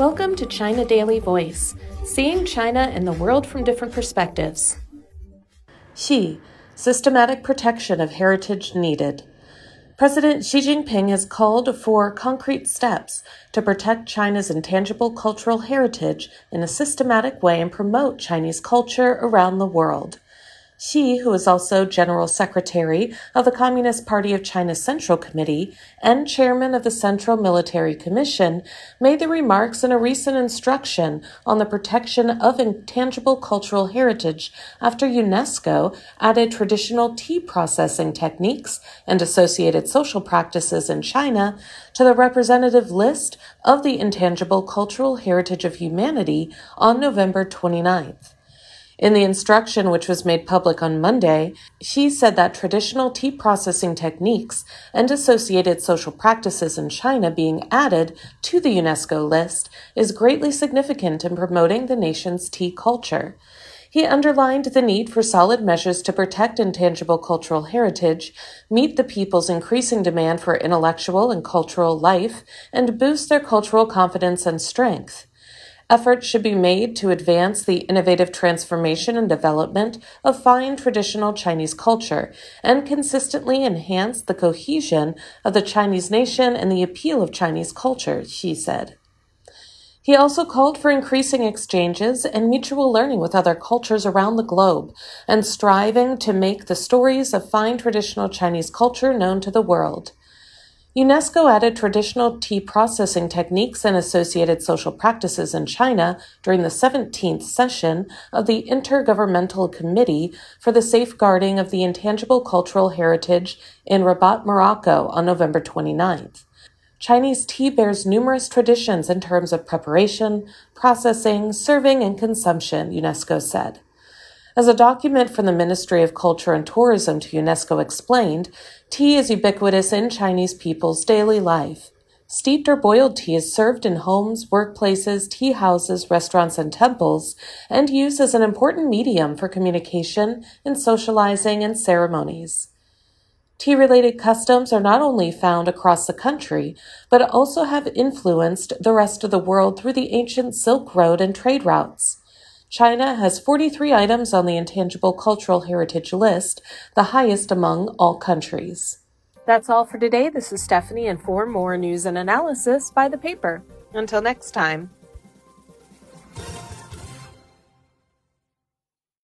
Welcome to China Daily Voice, seeing China and the world from different perspectives. Xi, systematic protection of heritage needed. President Xi Jinping has called for concrete steps to protect China's intangible cultural heritage in a systematic way and promote Chinese culture around the world. Xi, who is also General Secretary of the Communist Party of China's Central Committee and Chairman of the Central Military Commission, made the remarks in a recent instruction on the protection of intangible cultural heritage after UNESCO added traditional tea processing techniques and associated social practices in China to the representative list of the intangible cultural heritage of humanity on November 29th. In the instruction, which was made public on Monday, Xi said that traditional tea processing techniques and associated social practices in China being added to the UNESCO list is greatly significant in promoting the nation's tea culture. He underlined the need for solid measures to protect intangible cultural heritage, meet the people's increasing demand for intellectual and cultural life, and boost their cultural confidence and strength. Efforts should be made to advance the innovative transformation and development of fine traditional Chinese culture and consistently enhance the cohesion of the Chinese nation and the appeal of Chinese culture, Xi said. He also called for increasing exchanges and mutual learning with other cultures around the globe and striving to make the stories of fine traditional Chinese culture known to the world. UNESCO added traditional tea processing techniques and associated social practices in China during the 17th session of the Intergovernmental Committee for the Safeguarding of the Intangible Cultural Heritage in Rabat, Morocco on November 29th. Chinese tea bears numerous traditions in terms of preparation, processing, serving, and consumption, UNESCO said. As a document from the Ministry of Culture and Tourism to UNESCO explained, tea is ubiquitous in Chinese people's daily life. Steeped or boiled tea is served in homes, workplaces, tea houses, restaurants, and temples, and used as an important medium for communication and socializing and ceremonies. Tea related customs are not only found across the country, but also have influenced the rest of the world through the ancient Silk Road and trade routes. China has 43 items on the Intangible Cultural Heritage list, the highest among all countries. That's all for today. This is Stephanie, and for more news and analysis, buy the paper. Until next time.